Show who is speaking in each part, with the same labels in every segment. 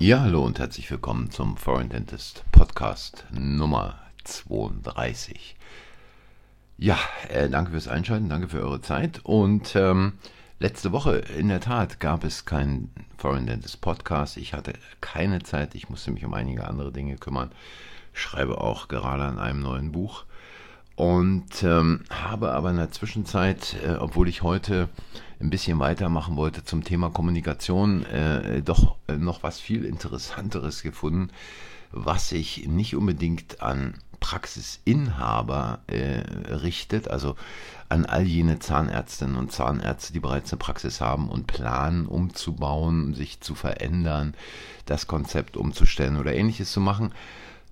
Speaker 1: Ja, hallo und herzlich willkommen zum Foreign Dentist Podcast Nummer 32. Ja, äh, danke fürs Einschalten, danke für eure Zeit. Und ähm, letzte Woche in der Tat gab es keinen Foreign Dentist Podcast. Ich hatte keine Zeit, ich musste mich um einige andere Dinge kümmern. Schreibe auch gerade an einem neuen Buch. Und ähm, habe aber in der Zwischenzeit, äh, obwohl ich heute ein bisschen weitermachen wollte zum Thema Kommunikation, äh, doch äh, noch was viel Interessanteres gefunden, was sich nicht unbedingt an Praxisinhaber äh, richtet, also an all jene Zahnärztinnen und Zahnärzte, die bereits eine Praxis haben und planen, umzubauen, sich zu verändern, das Konzept umzustellen oder ähnliches zu machen,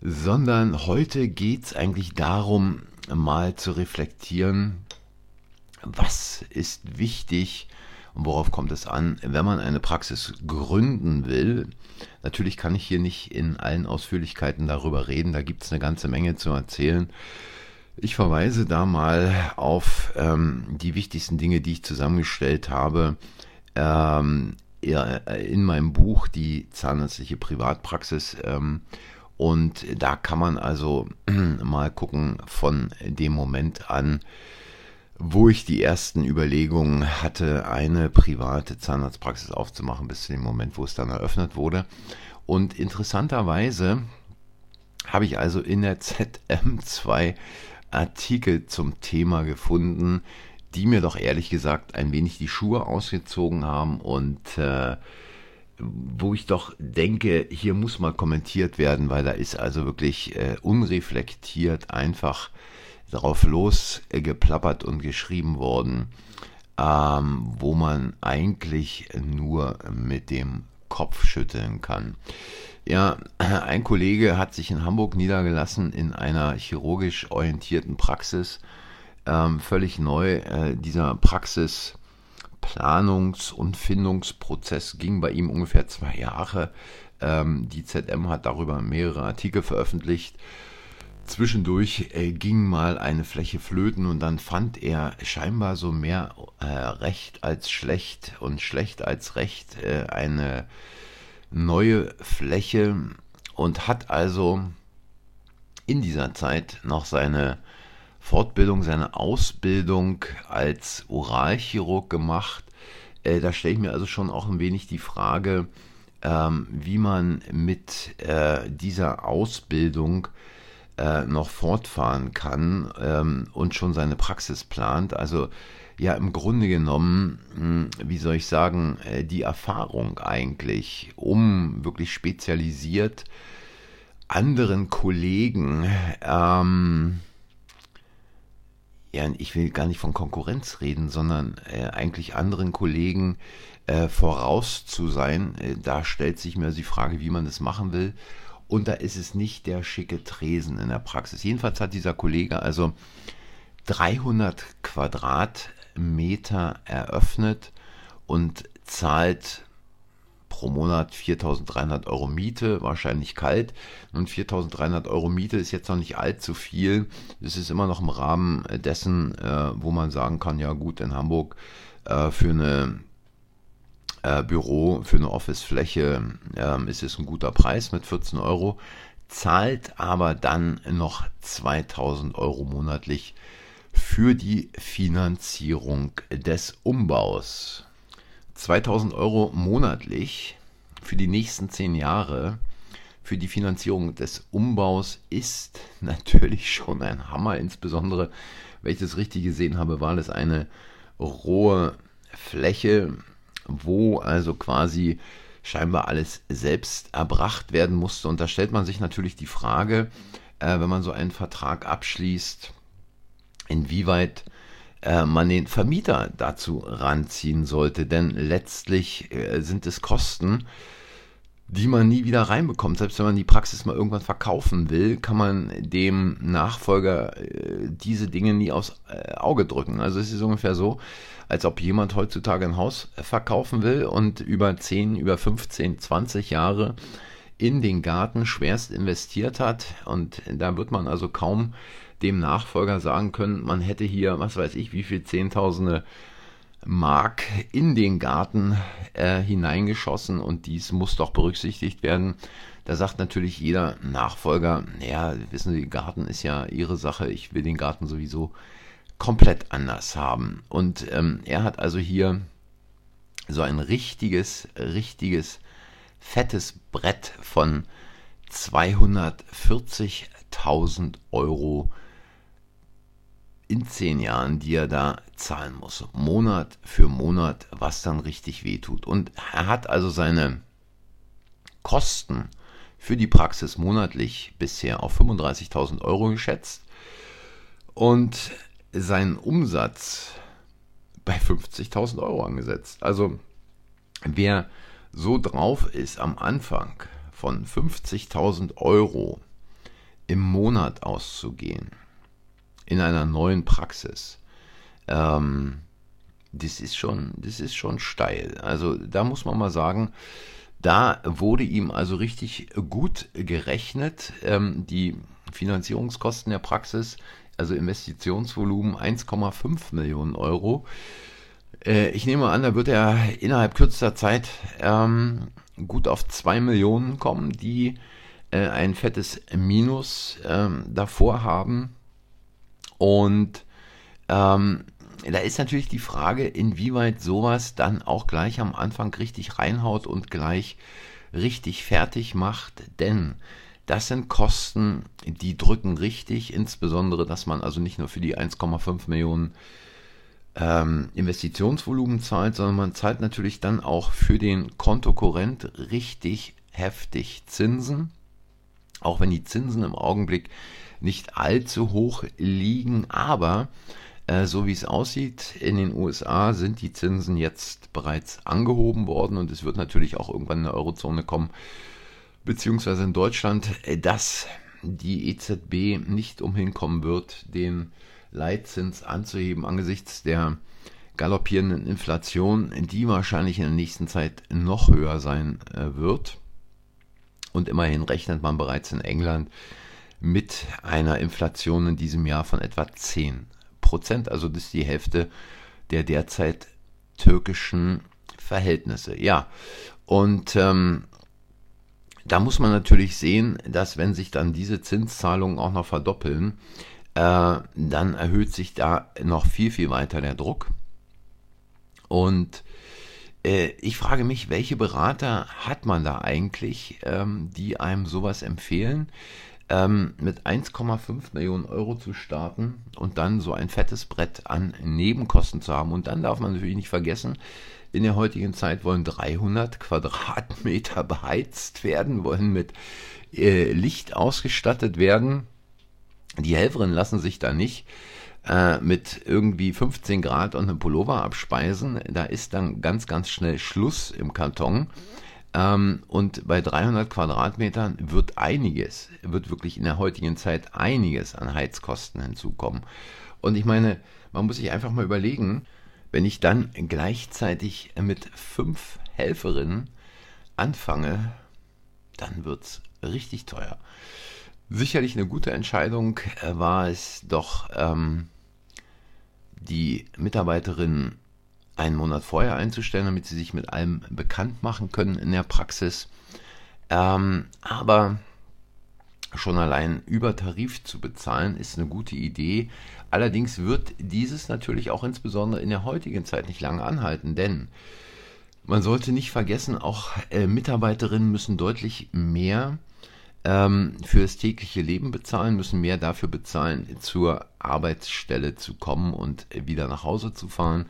Speaker 1: sondern heute geht es eigentlich darum, mal zu reflektieren, was ist wichtig und worauf kommt es an, wenn man eine Praxis gründen will. Natürlich kann ich hier nicht in allen Ausführlichkeiten darüber reden, da gibt es eine ganze Menge zu erzählen. Ich verweise da mal auf ähm, die wichtigsten Dinge, die ich zusammengestellt habe ähm, in meinem Buch Die zahnärztliche Privatpraxis. Ähm, und da kann man also mal gucken von dem Moment an, wo ich die ersten Überlegungen hatte, eine private Zahnarztpraxis aufzumachen, bis zu dem Moment, wo es dann eröffnet wurde. Und interessanterweise habe ich also in der ZM zwei Artikel zum Thema gefunden, die mir doch ehrlich gesagt ein wenig die Schuhe ausgezogen haben und äh, wo ich doch denke, hier muss mal kommentiert werden, weil da ist also wirklich äh, unreflektiert einfach drauf losgeplappert und geschrieben worden, ähm, wo man eigentlich nur mit dem Kopf schütteln kann. Ja, ein Kollege hat sich in Hamburg niedergelassen in einer chirurgisch orientierten Praxis, ähm, völlig neu. Äh, dieser Praxisplanungs- und Findungsprozess ging bei ihm ungefähr zwei Jahre. Ähm, die ZM hat darüber mehrere Artikel veröffentlicht Zwischendurch äh, ging mal eine Fläche flöten und dann fand er scheinbar so mehr äh, recht als schlecht und schlecht als recht äh, eine neue Fläche und hat also in dieser Zeit noch seine Fortbildung, seine Ausbildung als Oralchirurg gemacht. Äh, da stelle ich mir also schon auch ein wenig die Frage, ähm, wie man mit äh, dieser Ausbildung äh, noch fortfahren kann ähm, und schon seine Praxis plant. Also ja, im Grunde genommen, mh, hm, wie soll ich sagen, äh, die Erfahrung eigentlich, um wirklich spezialisiert anderen Kollegen, ähm, ja, ich will gar nicht von Konkurrenz reden, sondern äh, eigentlich anderen Kollegen äh, voraus zu sein. Äh, da stellt sich mir die Frage, wie man das machen will und da ist es nicht der schicke Tresen in der Praxis. Jedenfalls hat dieser Kollege also 300 Quadratmeter eröffnet und zahlt pro Monat 4.300 Euro Miete, wahrscheinlich kalt. Und 4.300 Euro Miete ist jetzt noch nicht allzu viel. Es ist immer noch im Rahmen dessen, äh, wo man sagen kann, ja gut, in Hamburg äh, für eine äh, Büro für eine Office-Fläche ähm, ist es ein guter Preis mit 14 Euro, zahlt aber dann noch 2000 Euro monatlich für die Finanzierung des Umbaus. 2000 Euro monatlich für die nächsten 10 Jahre für die Finanzierung des Umbaus ist natürlich schon ein Hammer, insbesondere, wenn ich das richtig gesehen habe, war das eine rohe Fläche wo also quasi scheinbar alles selbst erbracht werden musste. Und da stellt man sich natürlich die Frage, äh, wenn man so einen Vertrag abschließt, inwieweit äh, man den Vermieter dazu ranziehen sollte. Denn letztlich äh, sind es Kosten, die man nie wieder reinbekommt. Selbst wenn man die Praxis mal irgendwann verkaufen will, kann man dem Nachfolger äh, diese Dinge nie aufs Auge drücken. Also es ist ungefähr so, als ob jemand heutzutage ein Haus verkaufen will und über 10, über 15, 20 Jahre in den Garten schwerst investiert hat. Und da wird man also kaum dem Nachfolger sagen können, man hätte hier, was weiß ich, wie viel Zehntausende Mark in den Garten äh, hineingeschossen und dies muss doch berücksichtigt werden. Da sagt natürlich jeder Nachfolger, naja, wissen Sie, Garten ist ja Ihre Sache, ich will den Garten sowieso komplett anders haben. Und ähm, er hat also hier so ein richtiges, richtiges, fettes Brett von 240.000 Euro in zehn Jahren, die er da zahlen muss. Monat für Monat, was dann richtig wehtut. Und er hat also seine Kosten für die Praxis monatlich bisher auf 35.000 Euro geschätzt und seinen Umsatz bei 50.000 Euro angesetzt. Also wer so drauf ist am Anfang von 50.000 Euro im Monat auszugehen, in einer neuen Praxis, ähm, das ist schon, das ist schon steil. Also da muss man mal sagen, da wurde ihm also richtig gut gerechnet. Ähm, die Finanzierungskosten der Praxis, also Investitionsvolumen 1,5 Millionen Euro. Äh, ich nehme an, da wird er innerhalb kürzester Zeit ähm, gut auf 2 Millionen kommen, die äh, ein fettes Minus ähm, davor haben. Und ähm, da ist natürlich die Frage, inwieweit sowas dann auch gleich am Anfang richtig reinhaut und gleich richtig fertig macht, denn das sind Kosten, die drücken richtig, insbesondere, dass man also nicht nur für die 1,5 Millionen ähm, Investitionsvolumen zahlt, sondern man zahlt natürlich dann auch für den Kontokorrent richtig heftig Zinsen, auch wenn die Zinsen im Augenblick nicht allzu hoch liegen, aber äh, so wie es aussieht, in den USA sind die Zinsen jetzt bereits angehoben worden und es wird natürlich auch irgendwann in der Eurozone kommen, beziehungsweise in Deutschland, äh, dass die EZB nicht umhin kommen wird, den Leitzins anzuheben angesichts der galoppierenden Inflation, die wahrscheinlich in der nächsten Zeit noch höher sein äh, wird. Und immerhin rechnet man bereits in England mit einer Inflation in diesem Jahr von etwa 10 Prozent. Also das ist die Hälfte der derzeit türkischen Verhältnisse. Ja, und ähm, da muss man natürlich sehen, dass wenn sich dann diese Zinszahlungen auch noch verdoppeln, äh, dann erhöht sich da noch viel, viel weiter der Druck. Und äh, ich frage mich, welche Berater hat man da eigentlich, ähm, die einem sowas empfehlen? Ähm, mit 1,5 Millionen Euro zu starten und dann so ein fettes Brett an Nebenkosten zu haben. Und dann darf man natürlich nicht vergessen, in der heutigen Zeit wollen 300 Quadratmeter beheizt werden, wollen mit äh, Licht ausgestattet werden. Die Helferinnen lassen sich da nicht äh, mit irgendwie 15 Grad und einem Pullover abspeisen. Da ist dann ganz, ganz schnell Schluss im Karton. Ähm, und bei 300 Quadratmetern wird einiges, wird wirklich in der heutigen Zeit einiges an Heizkosten hinzukommen. Und ich meine, man muss sich einfach mal überlegen, wenn ich dann gleichzeitig mit fünf Helferinnen anfange, dann wird es richtig teuer. Sicherlich eine gute Entscheidung äh, war es doch, ähm, die Mitarbeiterin einen Monat vorher einzustellen, damit sie sich mit allem bekannt machen können in der Praxis. Ähm, aber schon allein über Tarif zu bezahlen, ist eine gute Idee. Allerdings wird dieses natürlich auch insbesondere in der heutigen Zeit nicht lange anhalten, denn man sollte nicht vergessen, auch äh, Mitarbeiterinnen müssen deutlich mehr ähm, für das tägliche Leben bezahlen, müssen mehr dafür bezahlen, zur Arbeitsstelle zu kommen und wieder nach Hause zu fahren,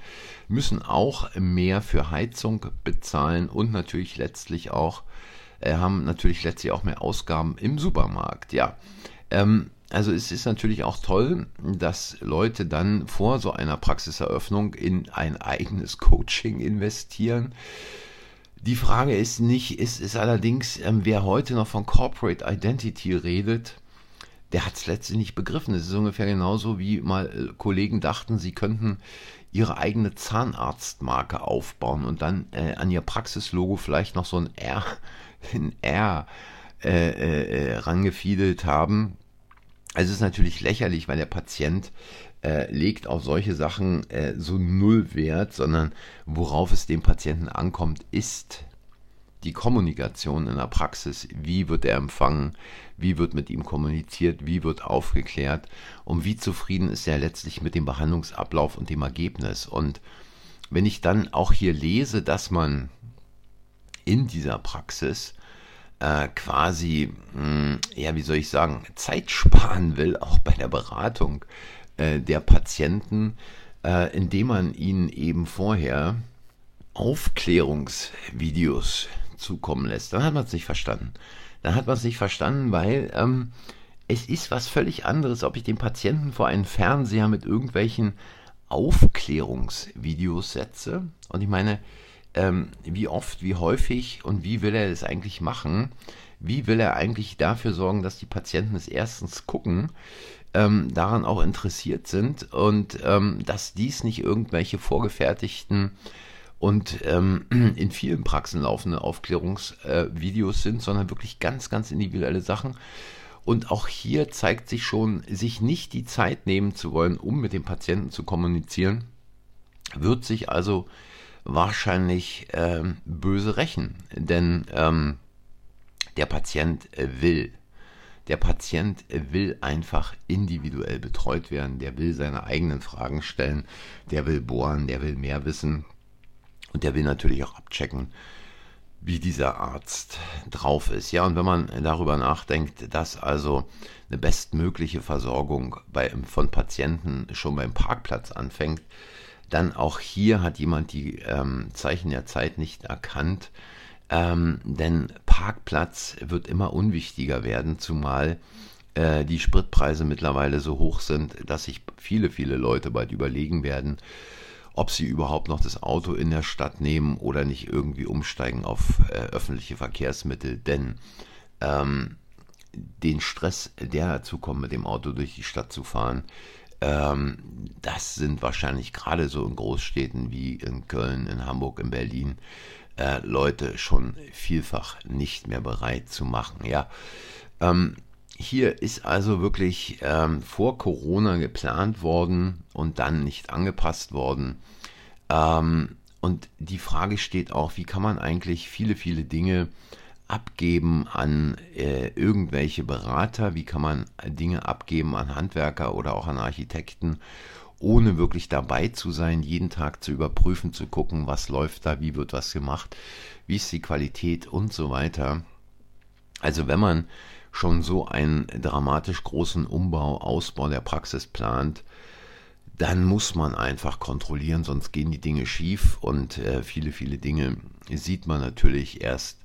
Speaker 1: müssen auch mehr für Heizung bezahlen und natürlich letztlich auch, äh, haben natürlich letztlich auch mehr Ausgaben im Supermarkt. Ja, ähm, also es ist natürlich auch toll, dass Leute dann vor so einer Praxiseröffnung in ein eigenes Coaching investieren die Frage ist nicht, ist, ist allerdings, ähm, wer heute noch von Corporate Identity redet, der hat es letztlich nicht begriffen. Es ist ungefähr genauso, wie mal äh, Kollegen dachten, sie könnten ihre eigene Zahnarztmarke aufbauen und dann äh, an ihr Praxislogo vielleicht noch so ein R, ein R äh, äh, äh rangefiedelt haben. Also es ist natürlich lächerlich, weil der Patient äh, legt auf solche Sachen äh, so null Wert, sondern worauf es dem Patienten ankommt, ist die Kommunikation in der Praxis. Wie wird er empfangen? Wie wird mit ihm kommuniziert? Wie wird aufgeklärt? Und wie zufrieden ist er letztlich mit dem Behandlungsablauf und dem Ergebnis? Und wenn ich dann auch hier lese, dass man in dieser Praxis äh, quasi, mh, hm, ja, wie soll ich sagen, Zeit sparen will, auch bei der Beratung äh, der Patienten, äh, indem man ihnen eben vorher Aufklärungsvideos zukommen lässt, dann hat man es nicht verstanden. Dann hat man es nicht verstanden, weil ähm, es ist was völlig anderes, ob ich den Patienten vor einen Fernseher mit irgendwelchen Aufklärungsvideos setze. Und ich meine, ähm, wie oft, wie häufig und wie will er das eigentlich machen? Wie will er eigentlich dafür sorgen, dass die Patienten es erstens gucken, ähm, daran auch interessiert sind und ähm, dass dies nicht irgendwelche vorgefertigten und ähm, in vielen Praxen laufende Aufklärungsvideos äh, sind, sondern wirklich ganz, ganz individuelle Sachen. Und auch hier zeigt sich schon, sich nicht die Zeit nehmen zu wollen, um mit dem Patienten zu kommunizieren, wird sich also wahrscheinlich ähm, böse rächen. Denn ähm, der Patient will. Der Patient will einfach individuell betreut werden. Der will seine eigenen Fragen stellen. Der will bohren. Der will mehr wissen. Und der will natürlich auch abchecken, wie dieser Arzt drauf ist. Ja, und wenn man darüber nachdenkt, dass also eine bestmögliche Versorgung bei, von Patienten schon beim Parkplatz anfängt, dann auch hier hat jemand die ähm, Zeichen der Zeit nicht erkannt, ähm, denn Parkplatz wird immer unwichtiger werden, zumal äh, die Spritpreise mittlerweile so hoch sind, dass sich viele, viele Leute bald überlegen werden, ob sie überhaupt noch das Auto in der Stadt nehmen oder nicht irgendwie umsteigen auf äh, öffentliche Verkehrsmittel. Denn ähm, den Stress, der dazu kommt, mit dem Auto durch die Stadt zu fahren, ähm, das sind wahrscheinlich gerade so in Großstädten wie in Köln, in Hamburg, in Berlin äh, Leute schon vielfach nicht mehr bereit zu machen. Ja, ähm, hier ist also wirklich ähm, vor Corona geplant worden und dann nicht angepasst worden. Ähm, und die Frage steht auch, wie kann man eigentlich viele, viele Dinge abgeben an äh, irgendwelche Berater, wie kann man Dinge abgeben an Handwerker oder auch an Architekten, ohne wirklich dabei zu sein, jeden Tag zu überprüfen, zu gucken, was läuft da, wie wird was gemacht, wie ist die Qualität und so weiter. Also wenn man schon so einen dramatisch großen Umbau, Ausbau der Praxis plant, dann muss man einfach kontrollieren, sonst gehen die Dinge schief und äh, viele, viele Dinge sieht man natürlich erst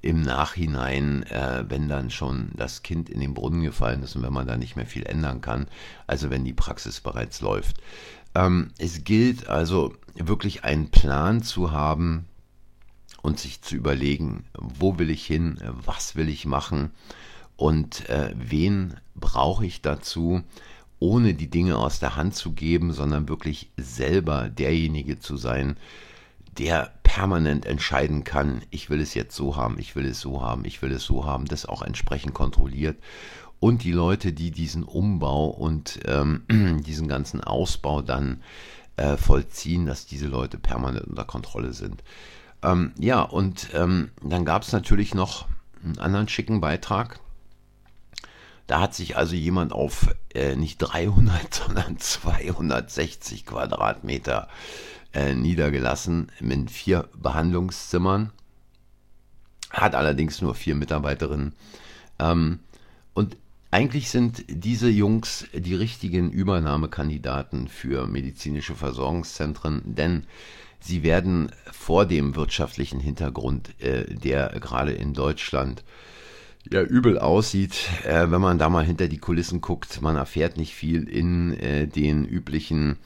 Speaker 1: im Nachhinein, äh, wenn dann schon das Kind in den Brunnen gefallen ist und wenn man da nicht mehr viel ändern kann, also wenn die Praxis bereits läuft. Ähm, es gilt also wirklich einen Plan zu haben und sich zu überlegen, wo will ich hin, was will ich machen und äh, wen brauche ich dazu, ohne die Dinge aus der Hand zu geben, sondern wirklich selber derjenige zu sein, der permanent entscheiden kann, ich will es jetzt so haben, ich will es so haben, ich will es so haben, das auch entsprechend kontrolliert. Und die Leute, die diesen Umbau und ähm, diesen ganzen Ausbau dann äh, vollziehen, dass diese Leute permanent unter Kontrolle sind. Ähm, ja, und ähm, dann gab es natürlich noch einen anderen schicken Beitrag. Da hat sich also jemand auf äh, nicht 300, sondern 260 Quadratmeter äh, niedergelassen mit vier Behandlungszimmern. Hat allerdings nur vier Mitarbeiterinnen. Ähm, und eigentlich sind diese Jungs die richtigen Übernahmekandidaten für medizinische Versorgungszentren, denn sie werden vor dem wirtschaftlichen Hintergrund, äh, der gerade in Deutschland ja übel aussieht, äh, wenn man da mal hinter die Kulissen guckt, man erfährt nicht viel in äh, den üblichen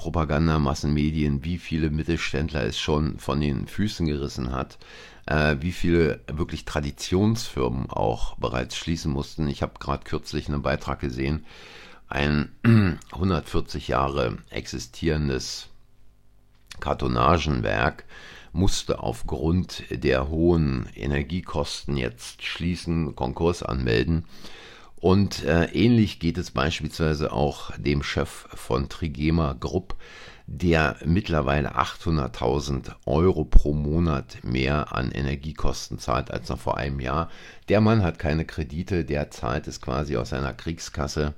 Speaker 1: Propaganda, Massenmedien, wie viele Mittelständler es schon von den Füßen gerissen hat, äh, wie viele wirklich Traditionsfirmen auch bereits schließen mussten. Ich habe gerade kürzlich einen Beitrag gesehen, ein 140 Jahre existierendes Kartonagenwerk musste aufgrund der hohen Energiekosten jetzt schließen, Konkurs anmelden. Und äh, ähnlich geht es beispielsweise auch dem Chef von Trigema Group, der mittlerweile 800.000 Euro pro Monat mehr an Energiekosten zahlt als noch vor einem Jahr. Der Mann hat keine Kredite, der zahlt es quasi aus seiner Kriegskasse.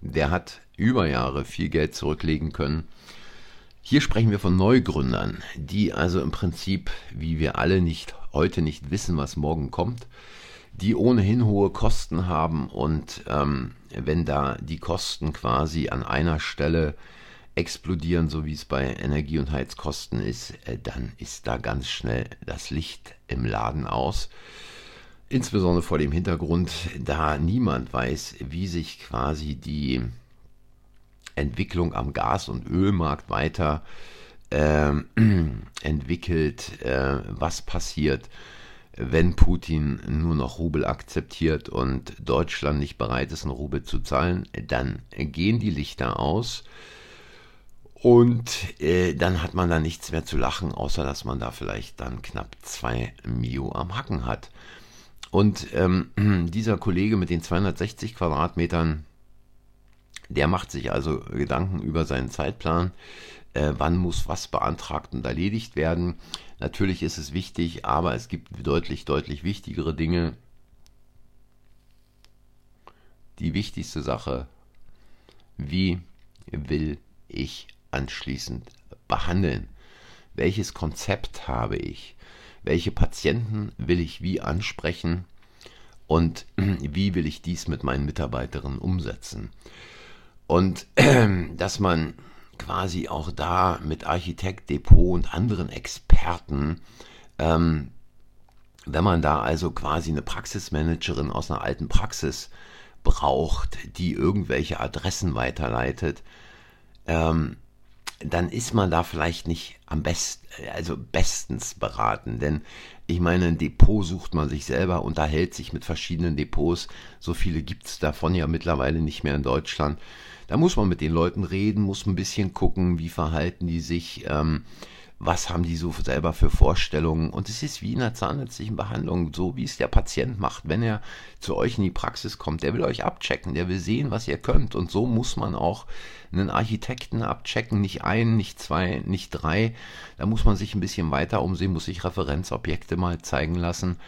Speaker 1: Der hat über Jahre viel Geld zurücklegen können. Hier sprechen wir von Neugründern, die also im Prinzip, wie wir alle nicht heute nicht wissen, was morgen kommt, die ohnehin hohe Kosten haben und ähm, wenn da die Kosten quasi an einer Stelle explodieren, so wie es bei Energie- und Heizkosten ist, äh, dann ist da ganz schnell das Licht im Laden aus. Insbesondere vor dem Hintergrund, da niemand weiß, wie sich quasi die Entwicklung am Gas- und Ölmarkt weiter äh, entwickelt, äh, was passiert, wenn Putin nur noch Rubel akzeptiert und Deutschland nicht bereit ist, einen Rubel zu zahlen, dann gehen die Lichter aus und äh, dann hat man da nichts mehr zu lachen, außer dass man da vielleicht dann knapp zwei Mio am Hacken hat. Und ähm, dieser Kollege mit den 260 Quadratmetern, der macht sich also Gedanken über seinen Zeitplan, äh, wann muss was beantragt und erledigt werden. Natürlich ist es wichtig, aber es gibt deutlich, deutlich wichtigere Dinge. Die wichtigste Sache, wie will ich anschließend behandeln? Welches Konzept habe ich? Welche Patienten will ich wie ansprechen? Und wie will ich dies mit meinen Mitarbeiterinnen umsetzen? Und dass man quasi auch da mit Architekt, Depot und anderen Experten, ähm, wenn man da also quasi eine Praxismanagerin aus einer alten Praxis braucht, die irgendwelche Adressen weiterleitet, ähm, dann ist man da vielleicht nicht am besten, also bestens beraten. Denn ich meine, ein Depot sucht man sich selber, unterhält sich mit verschiedenen Depots. So viele gibt es davon ja mittlerweile nicht mehr in Deutschland. Da muss man mit den Leuten reden, muss ein bisschen gucken, wie verhalten die sich, ähm, was haben die so selber für Vorstellungen. Und es ist wie in einer zahnärztlichen Behandlung, so wie es der Patient macht, wenn er zu euch in die Praxis kommt. Der will euch abchecken, der will sehen, was ihr könnt. Und so muss man auch einen Architekten abchecken, nicht ein, nicht zwei, nicht drei. Da muss man sich ein bisschen weiter umsehen, muss sich Referenzobjekte mal zeigen lassen.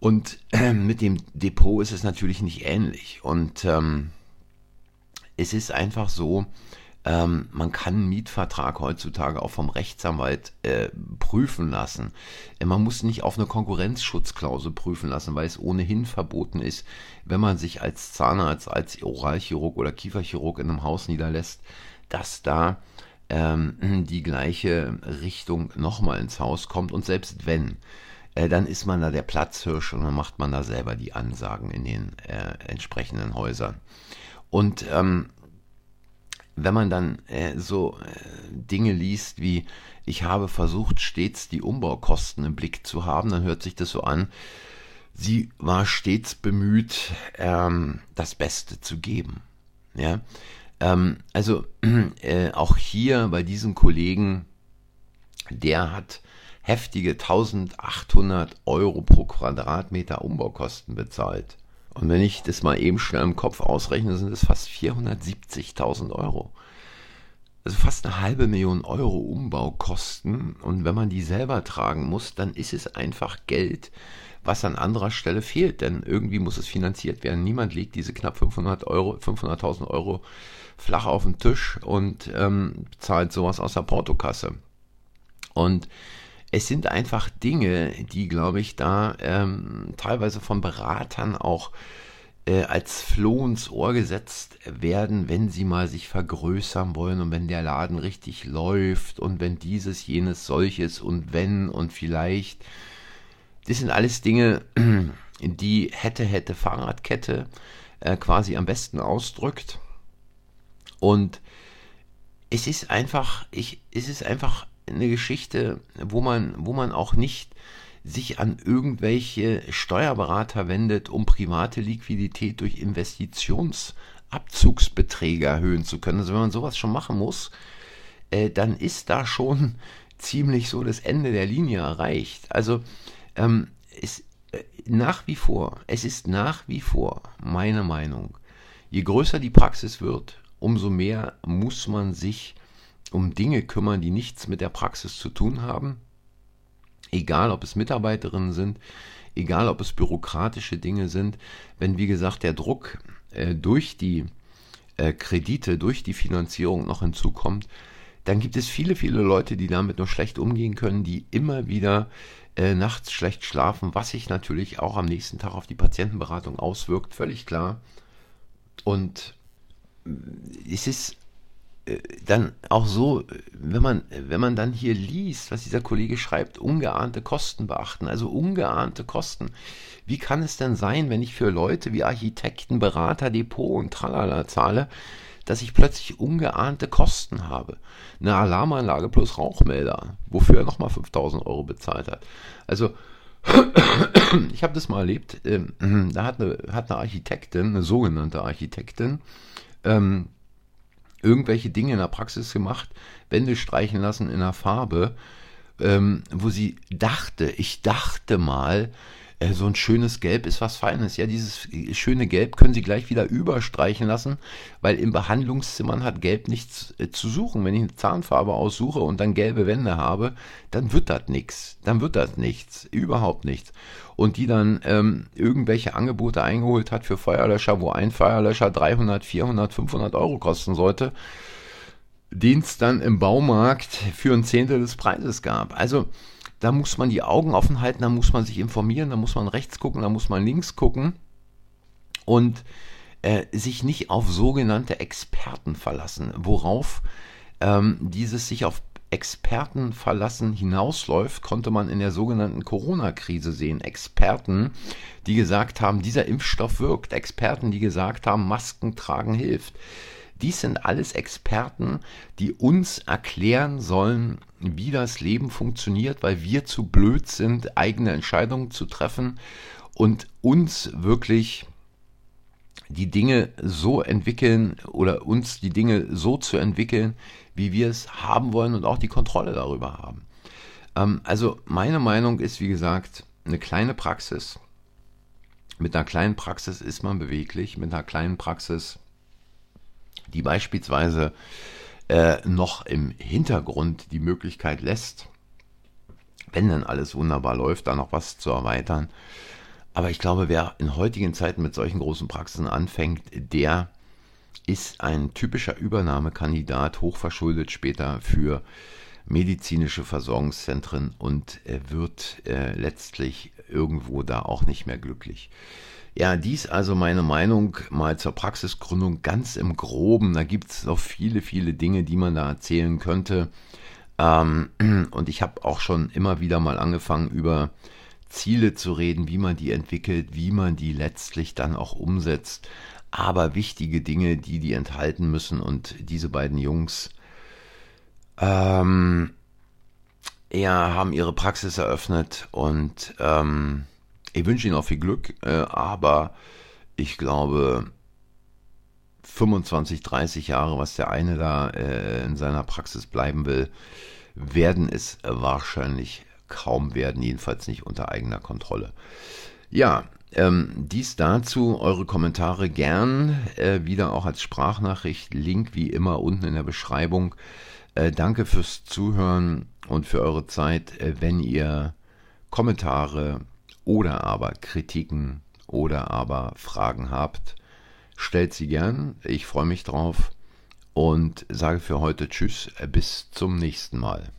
Speaker 1: Und äh, mit dem Depot ist es natürlich nicht ähnlich. Und ähm, es ist einfach so, ähm, man kann einen Mietvertrag heutzutage auch vom Rechtsanwalt äh, prüfen lassen. Äh, man muss nicht auf eine Konkurrenzschutzklausel prüfen lassen, weil es ohnehin verboten ist, wenn man sich als Zahnarzt, als Oralchirurg oder Kieferchirurg in einem Haus niederlässt, dass da ähm, die gleiche Richtung nochmal ins Haus kommt. Und selbst wenn, äh, dann ist man da der Platzhirsch und dann macht man da selber die Ansagen in den äh, entsprechenden Häusern. Und ähm, wenn man dann äh, so äh, Dinge liest wie, ich habe versucht, stets die Umbaukosten im Blick zu haben, dann hört sich das so an, sie war stets bemüht, ähm, das Beste zu geben. Ja, ähm, also äh, auch hier bei diesem Kollegen, der hat heftige 1800 Euro pro Quadratmeter Umbaukosten bezahlt. Und wenn ich das mal eben schnell im Kopf ausrechne, sind es fast 470.000 Euro. Also fast eine halbe Million Euro Umbaukosten. Und wenn man die selber tragen muss, dann ist es einfach Geld, was an anderer Stelle fehlt. Denn irgendwie muss es finanziert werden. Niemand legt diese knapp 500 Euro, 500.000 Euro flach auf den Tisch und ähm, zahlt sowas aus der Portokasse. Und es sind einfach Dinge, die, glaube ich, da ähm, teilweise von Beratern auch äh, als Floh ins Ohr gesetzt werden, wenn sie mal sich vergrößern wollen und wenn der Laden richtig läuft und wenn dieses, jenes, solches und wenn und vielleicht. Das sind alles Dinge, die hätte, hätte Fahrradkette äh, quasi am besten ausdrückt. Und es ist einfach, ich, es ist einfach eine Geschichte, wo man, wo man auch nicht sich an irgendwelche Steuerberater wendet, um private Liquidität durch Investitionsabzugsbeträge erhöhen zu können. Also wenn man sowas schon machen muss, äh, dann ist da schon ziemlich so das Ende der Linie erreicht. Also ähm, es, äh, nach wie vor, es ist nach wie vor meine Meinung, je größer die Praxis wird, umso mehr muss man sich um Dinge kümmern, die nichts mit der Praxis zu tun haben. Egal, ob es Mitarbeiterinnen sind, egal, ob es bürokratische Dinge sind. Wenn, wie gesagt, der Druck äh, durch die äh, Kredite, durch die Finanzierung noch hinzukommt, dann gibt es viele, viele Leute, die damit nur schlecht umgehen können, die immer wieder äh, nachts schlecht schlafen, was sich natürlich auch am nächsten Tag auf die Patientenberatung auswirkt, völlig klar. Und es ist äh, dann auch so, wenn man, wenn man dann hier liest, was dieser Kollege schreibt, ungeahnte Kosten beachten, also ungeahnte Kosten. Wie kann es denn sein, wenn ich für Leute wie Architekten, Berater, Depot und Tralala zahle, dass ich plötzlich ungeahnte Kosten habe? Eine Alarmanlage plus Rauchmelder, wofür er nochmal 5000 Euro bezahlt hat. Also, ich habe das mal erlebt, ähm, da hat eine, hat eine Architektin, eine sogenannte Architektin, ähm, irgendwelche Dinge in der Praxis gemacht, Wände streichen lassen in der Farbe, ähm, wo sie dachte, ich dachte mal, äh, so ein schönes Gelb ist was Feines. Ja, dieses schöne Gelb können Sie gleich wieder überstreichen lassen, weil in Behandlungszimmern hat Gelb nichts äh, zu suchen. Wenn ich eine Zahnfarbe aussuche und dann gelbe Wände habe, dann wird das nichts. Dann wird das nichts. Überhaupt nichts. Und die dann ähm, irgendwelche Angebote eingeholt hat für Feuerlöscher, wo ein Feuerlöscher 300, 400, 500 Euro kosten sollte den es dann im Baumarkt für ein Zehntel des Preises gab. Also da muss man die Augen offen halten, da muss man sich informieren, da muss man rechts gucken, da muss man links gucken und äh, sich nicht auf sogenannte Experten verlassen, worauf ähm, dieses sich auf Experten verlassen hinausläuft, konnte man in der sogenannten Corona-Krise sehen. Experten, die gesagt haben, dieser Impfstoff wirkt. Experten, die gesagt haben, Masken tragen hilft. Dies sind alles Experten, die uns erklären sollen, wie das Leben funktioniert, weil wir zu blöd sind, eigene Entscheidungen zu treffen und uns wirklich die Dinge so entwickeln oder uns die Dinge so zu entwickeln, wie wir es haben wollen und auch die Kontrolle darüber haben. Ähm, also meine Meinung ist, wie gesagt, eine kleine Praxis. Mit einer kleinen Praxis ist man beweglich, mit einer kleinen Praxis die beispielsweise äh, noch im Hintergrund die Möglichkeit lässt, wenn dann alles wunderbar läuft, da noch was zu erweitern. Aber ich glaube, wer in heutigen Zeiten mit solchen großen Praxen anfängt, der ist ein typischer Übernahmekandidat, hochverschuldet später für medizinische Versorgungszentren und er wird äh, letztlich irgendwo da auch nicht mehr glücklich. Ja, dies also meine Meinung mal zur Praxisgründung ganz im groben. Da gibt es noch viele, viele Dinge, die man da erzählen könnte. Ähm, und ich habe auch schon immer wieder mal angefangen, über Ziele zu reden, wie man die entwickelt, wie man die letztlich dann auch umsetzt. Aber wichtige Dinge, die die enthalten müssen. Und diese beiden Jungs ähm, ja, haben ihre Praxis eröffnet und ähm, ich wünsche Ihnen auch viel Glück, äh, aber ich glaube, 25, 30 Jahre, was der eine da äh, in seiner Praxis bleiben will, werden es wahrscheinlich kaum werden, jedenfalls nicht unter eigener Kontrolle. Ja, ähm, dies dazu, eure Kommentare gern, äh, wieder auch als Sprachnachricht, Link wie immer unten in der Beschreibung. Äh, danke fürs Zuhören und für eure Zeit. Äh, wenn ihr Kommentare, oder aber Kritiken oder aber Fragen habt, stellt sie gern. Ich freue mich drauf und sage für heute Tschüss, bis zum nächsten Mal.